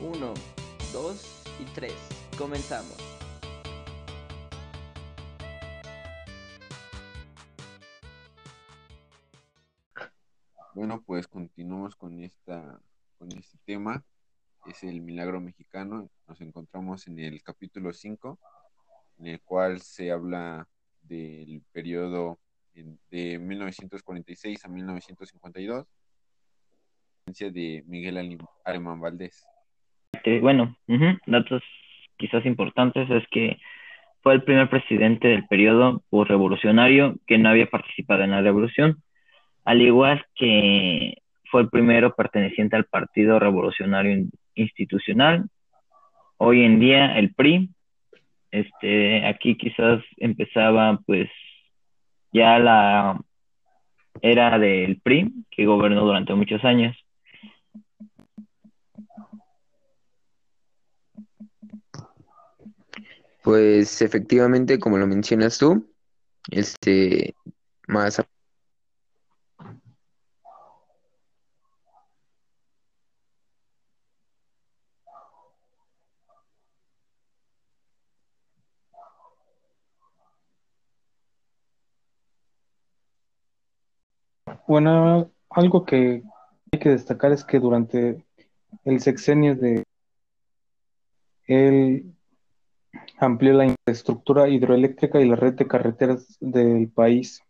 Uno, dos y tres. Comenzamos. Bueno, pues continuamos con esta con este tema. Es el milagro mexicano. Nos encontramos en el capítulo 5, en el cual se habla del periodo de 1946 a 1952 de Miguel Alemán Valdés. Bueno, datos quizás importantes es que fue el primer presidente del periodo revolucionario que no había participado en la revolución, al igual que fue el primero perteneciente al Partido Revolucionario Institucional, hoy en día el PRI. Este, aquí quizás empezaba pues ya la era del PRI que gobernó durante muchos años. Pues efectivamente, como lo mencionas tú, este más Bueno, algo que hay que destacar es que durante el sexenio de él amplió la infraestructura hidroeléctrica y la red de carreteras del país.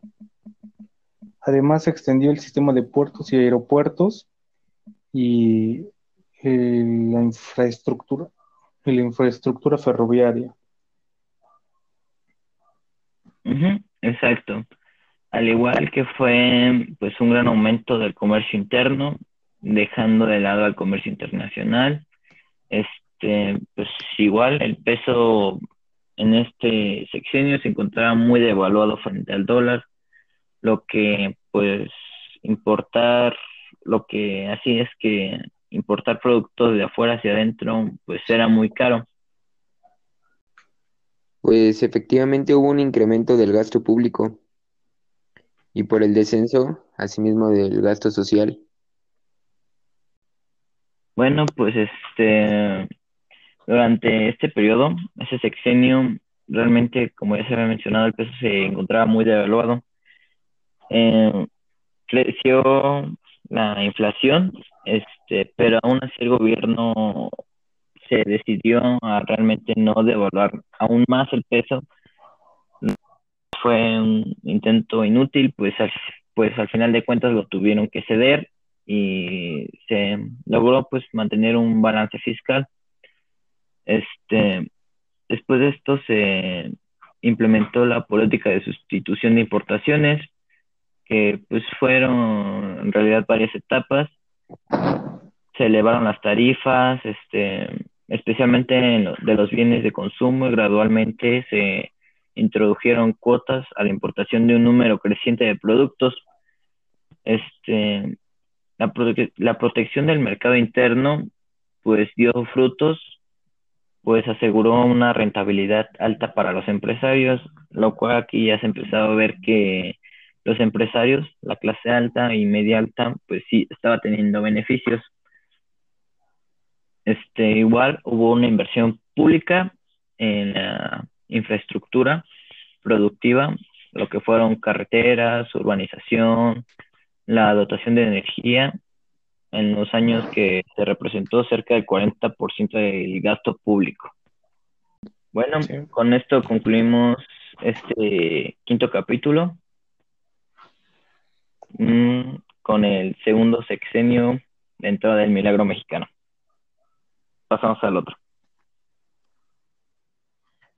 Además, extendió el sistema de puertos y aeropuertos y eh, la infraestructura y la infraestructura ferroviaria. exacto al igual que fue pues un gran aumento del comercio interno, dejando de lado al comercio internacional. Este, pues igual el peso en este sexenio se encontraba muy devaluado frente al dólar, lo que pues importar, lo que así es que importar productos de afuera hacia adentro pues era muy caro. Pues efectivamente hubo un incremento del gasto público, y por el descenso, asimismo, del gasto social. Bueno, pues este, durante este periodo, ese sexenio, realmente, como ya se había mencionado, el peso se encontraba muy devaluado. Eh, creció la inflación, este, pero aún así el gobierno se decidió a realmente no devaluar aún más el peso fue un intento inútil, pues al, pues al final de cuentas lo tuvieron que ceder y se logró pues mantener un balance fiscal. Este, después de esto se implementó la política de sustitución de importaciones, que pues fueron en realidad varias etapas. Se elevaron las tarifas, este, especialmente de los bienes de consumo y gradualmente se introdujeron cuotas a la importación de un número creciente de productos. Este, la, la protección del mercado interno pues dio frutos, pues aseguró una rentabilidad alta para los empresarios, lo cual aquí ya se ha empezado a ver que los empresarios, la clase alta y media alta, pues sí estaba teniendo beneficios. Este, igual hubo una inversión pública en la infraestructura productiva, lo que fueron carreteras, urbanización, la dotación de energía, en los años que se representó cerca del 40% del gasto público. Bueno, con esto concluimos este quinto capítulo mm, con el segundo sexenio dentro del milagro mexicano. Pasamos al otro.